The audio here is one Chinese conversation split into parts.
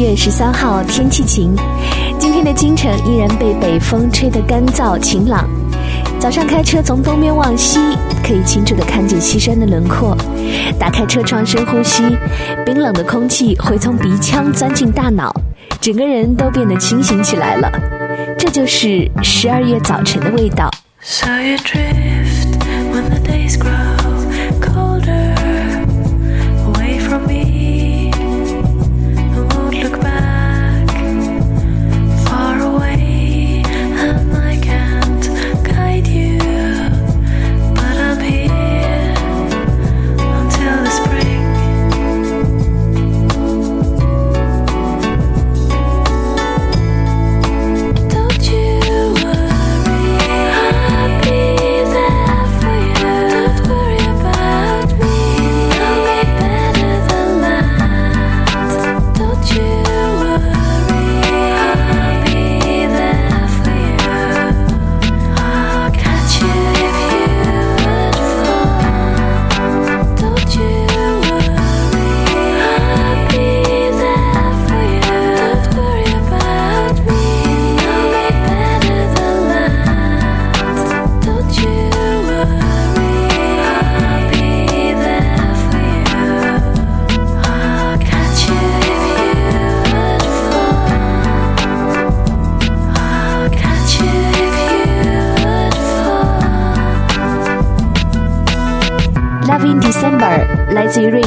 月十三号，天气晴。今天的京城依然被北风吹得干燥晴朗。早上开车从东边往西，可以清楚地看见西山的轮廓。打开车窗深呼吸，冰冷的空气会从鼻腔钻进大脑，整个人都变得清醒起来了。这就是十二月早晨的味道。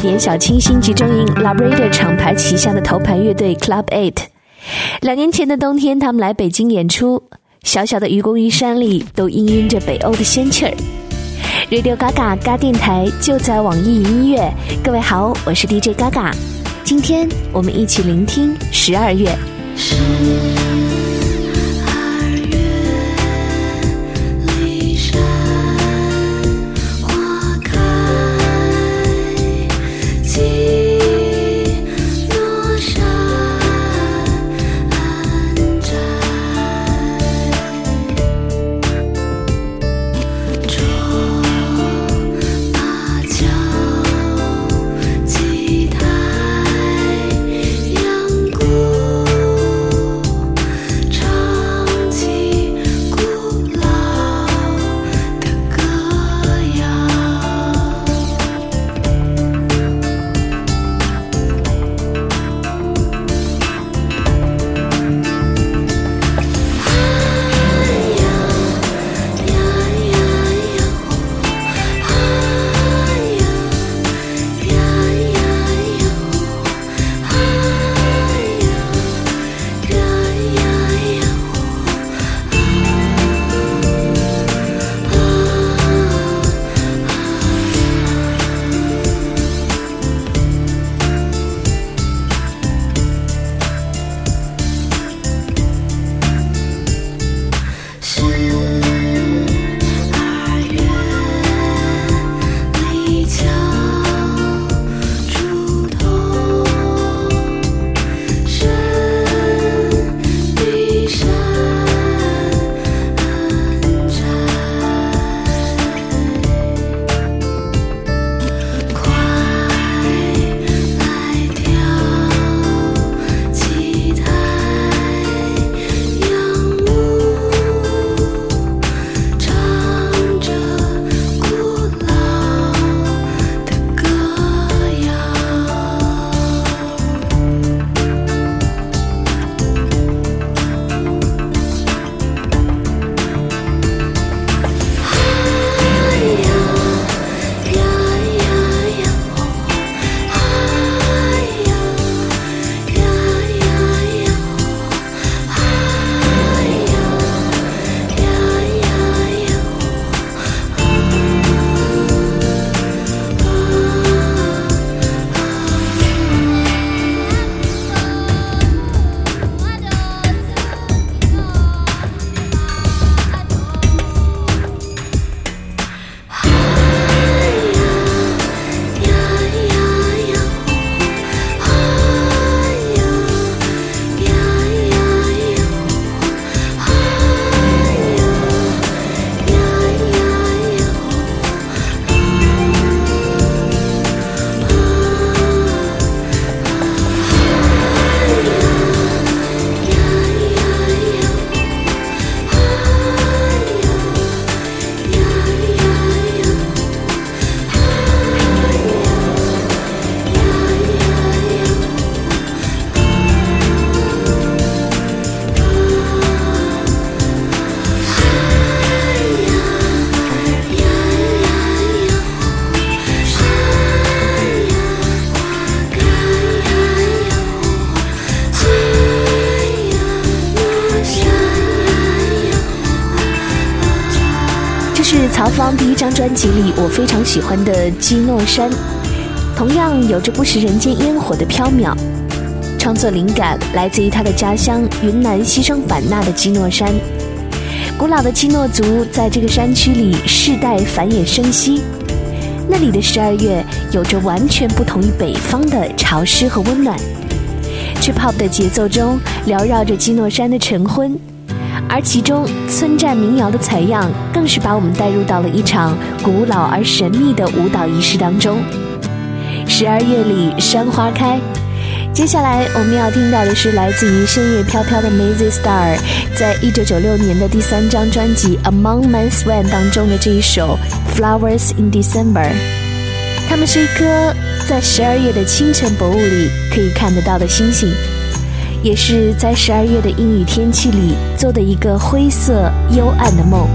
典小清新集中营，Labrador 厂牌旗下的头牌乐队 Club Eight。两年前的冬天，他们来北京演出，小小的愚公移山里都氤氲着北欧的仙气儿。Radio Gaga 嘎电台就在网易云音乐。各位好，我是 DJ Gaga。今天我们一起聆听十二月。专辑里我非常喜欢的《基诺山》，同样有着不食人间烟火的飘渺。创作灵感来自于他的家乡云南西双版纳的基诺山。古老的基诺族在这个山区里世代繁衍生息，那里的十二月有着完全不同于北方的潮湿和温暖。Trip Hop 的节奏中缭绕着基诺山的晨昏，而其中村寨民谣的采样更是把我们带入到了一场古老而神秘的舞蹈仪式当中。十二月里山花开。接下来我们要听到的是来自于深夜飘飘的 Mazy Star，在一九九六年的第三张专辑《Among Men Swan》当中的这一首《Flowers in December》。它们是一颗在十二月的清晨薄雾里可以看得到的星星，也是在十二月的阴雨天气里做的一个灰色幽暗的梦。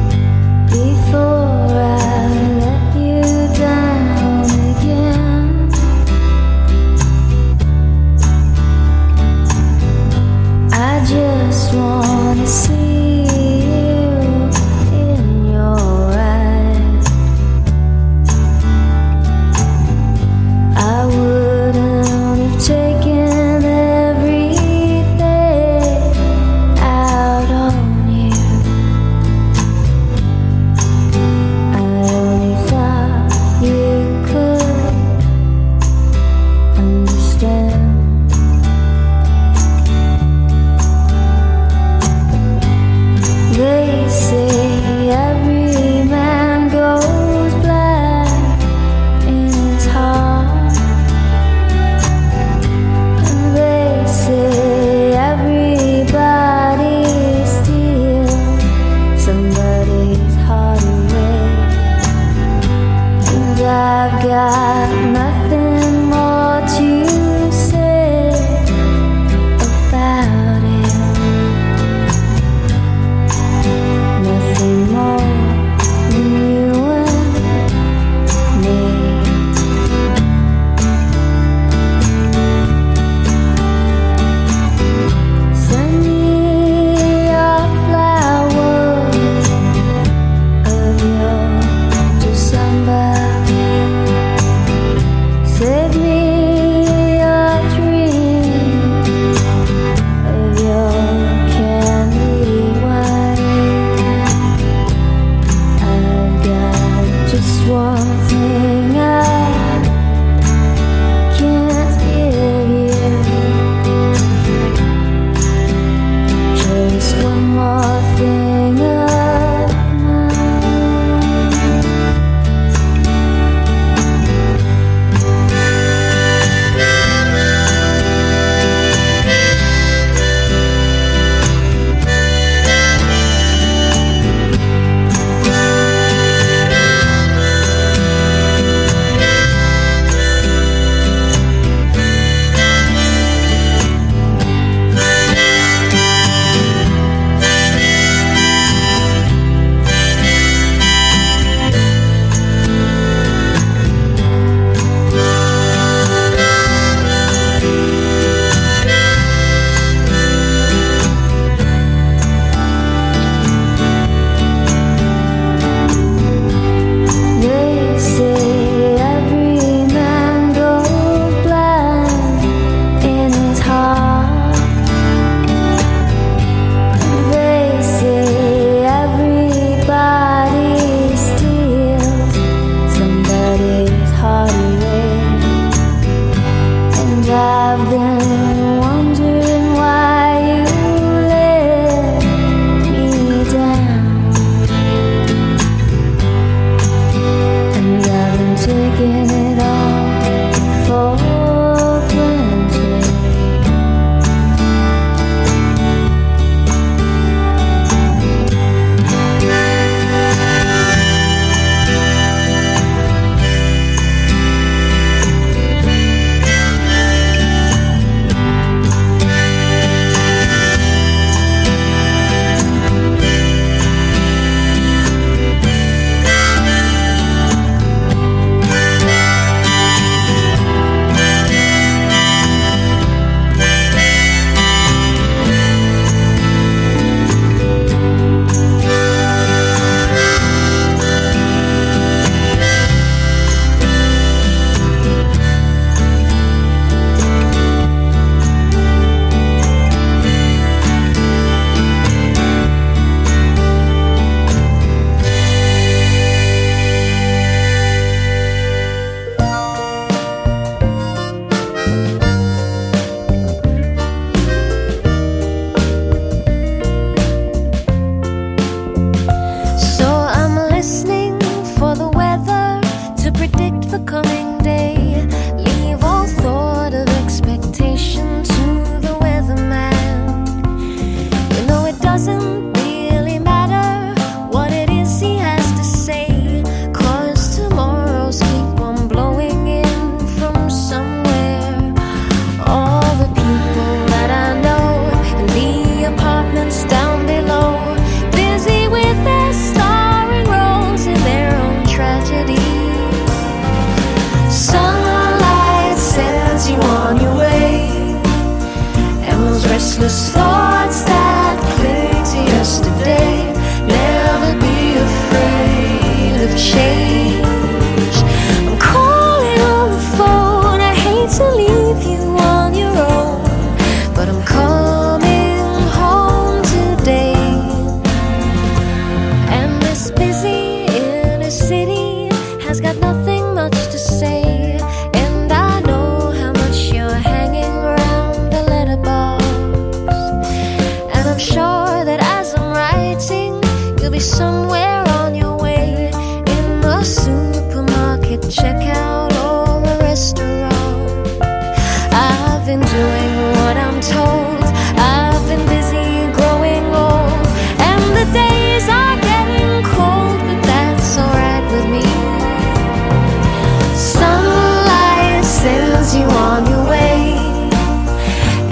On your way,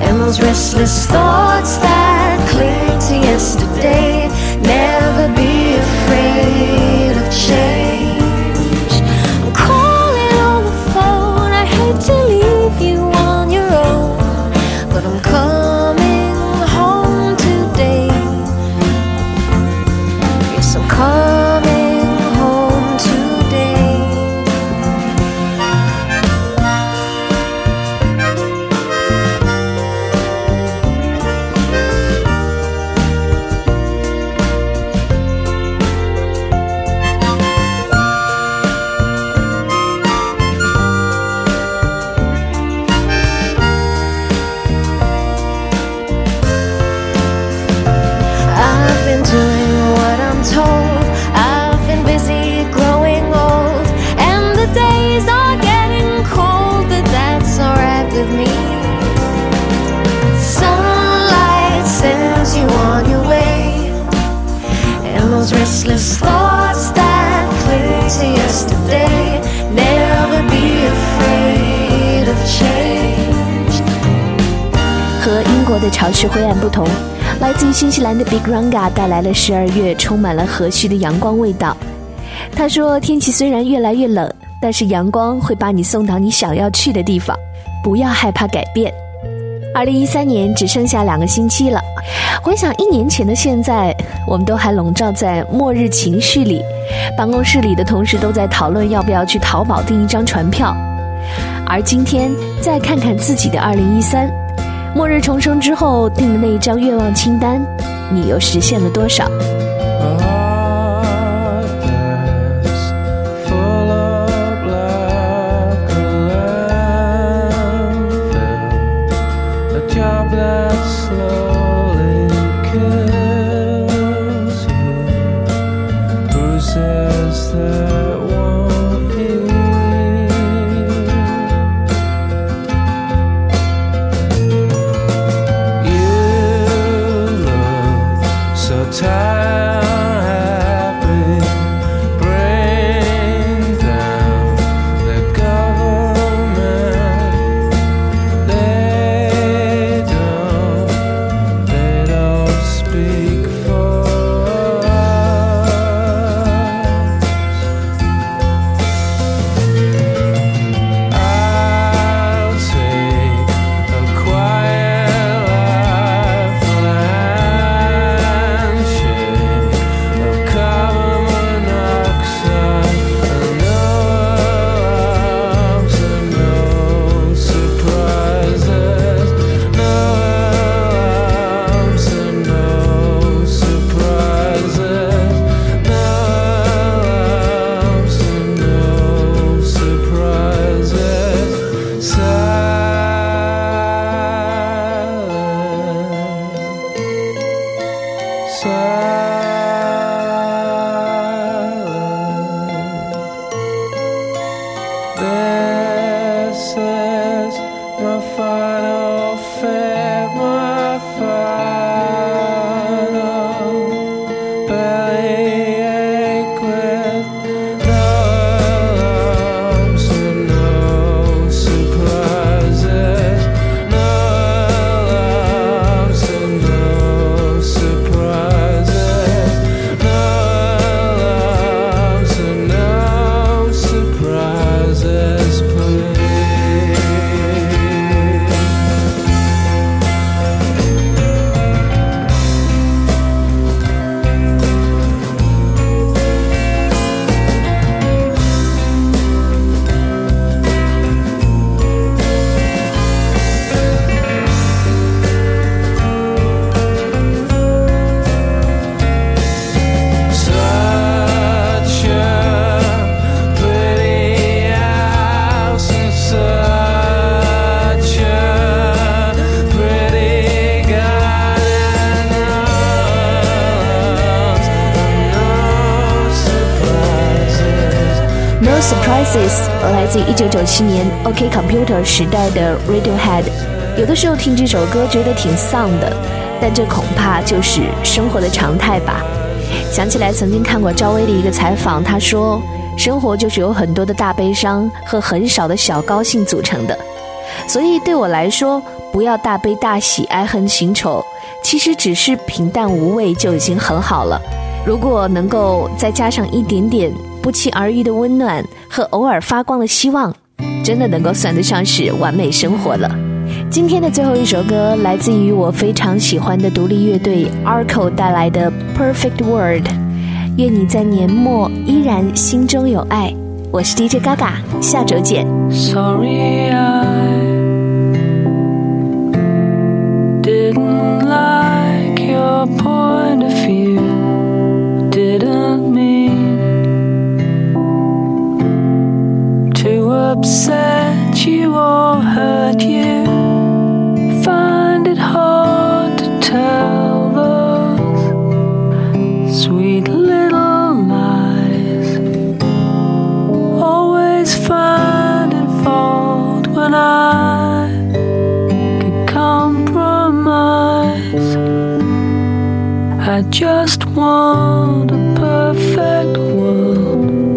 and those restless thoughts 潮湿灰暗不同，来自于新西兰的 Big Ranga 带来了十二月充满了和煦的阳光味道。他说：“天气虽然越来越冷，但是阳光会把你送到你想要去的地方，不要害怕改变。”二零一三年只剩下两个星期了，回想一年前的现在，我们都还笼罩在末日情绪里，办公室里的同事都在讨论要不要去淘宝订一张船票，而今天再看看自己的二零一三。末日重生之后定的那一张愿望清单，你又实现了多少？？Yeah. Surprises 来自一九九七年 OK Computer 时代的 Radiohead。有的时候听这首歌觉得挺丧的，但这恐怕就是生活的常态吧。想起来曾经看过赵薇的一个采访，她说：“生活就是由很多的大悲伤和很少的小高兴组成的，所以对我来说，不要大悲大喜、爱恨情仇，其实只是平淡无味就已经很好了。如果能够再加上一点点不期而遇的温暖和偶尔发光的希望，真的能够算得上是完美生活了。”今天的最后一首歌来自于我非常喜欢的独立乐队 Arco 带来的《Perfect World》，愿你在年末依然心中有爱。我是 DJ Gaga，下周见。Sorry, I didn't like your point of view. Didn't mean upset you or hurt you. Find it hard to tell those sweet little lies always finding fault when I could compromise. I just want a perfect world.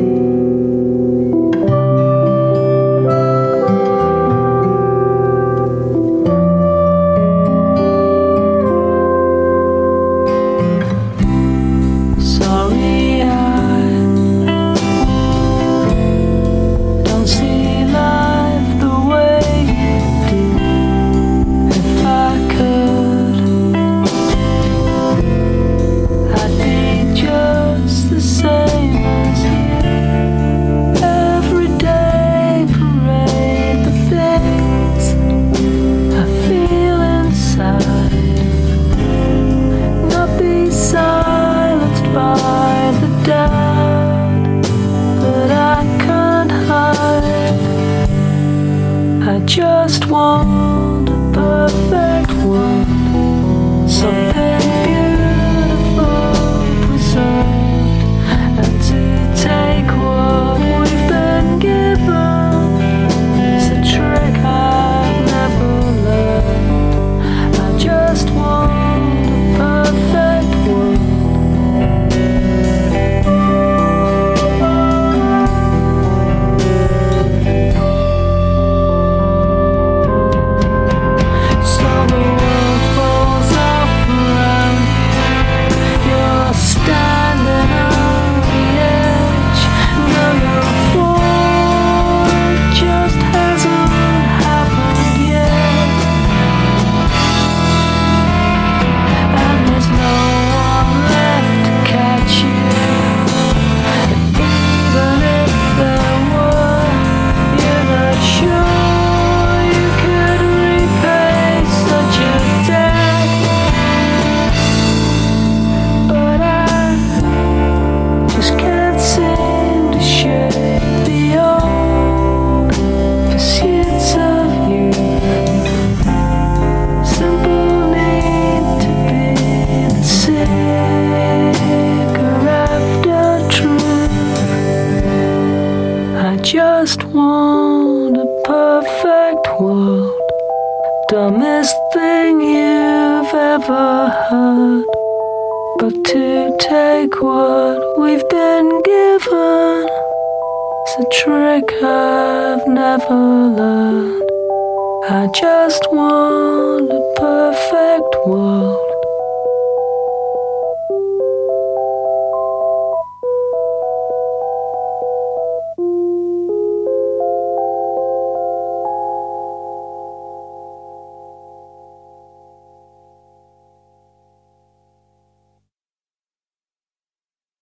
Dumbest thing you've ever heard. But to take what we've been given is a trick I've never learned. I just want a perfect world.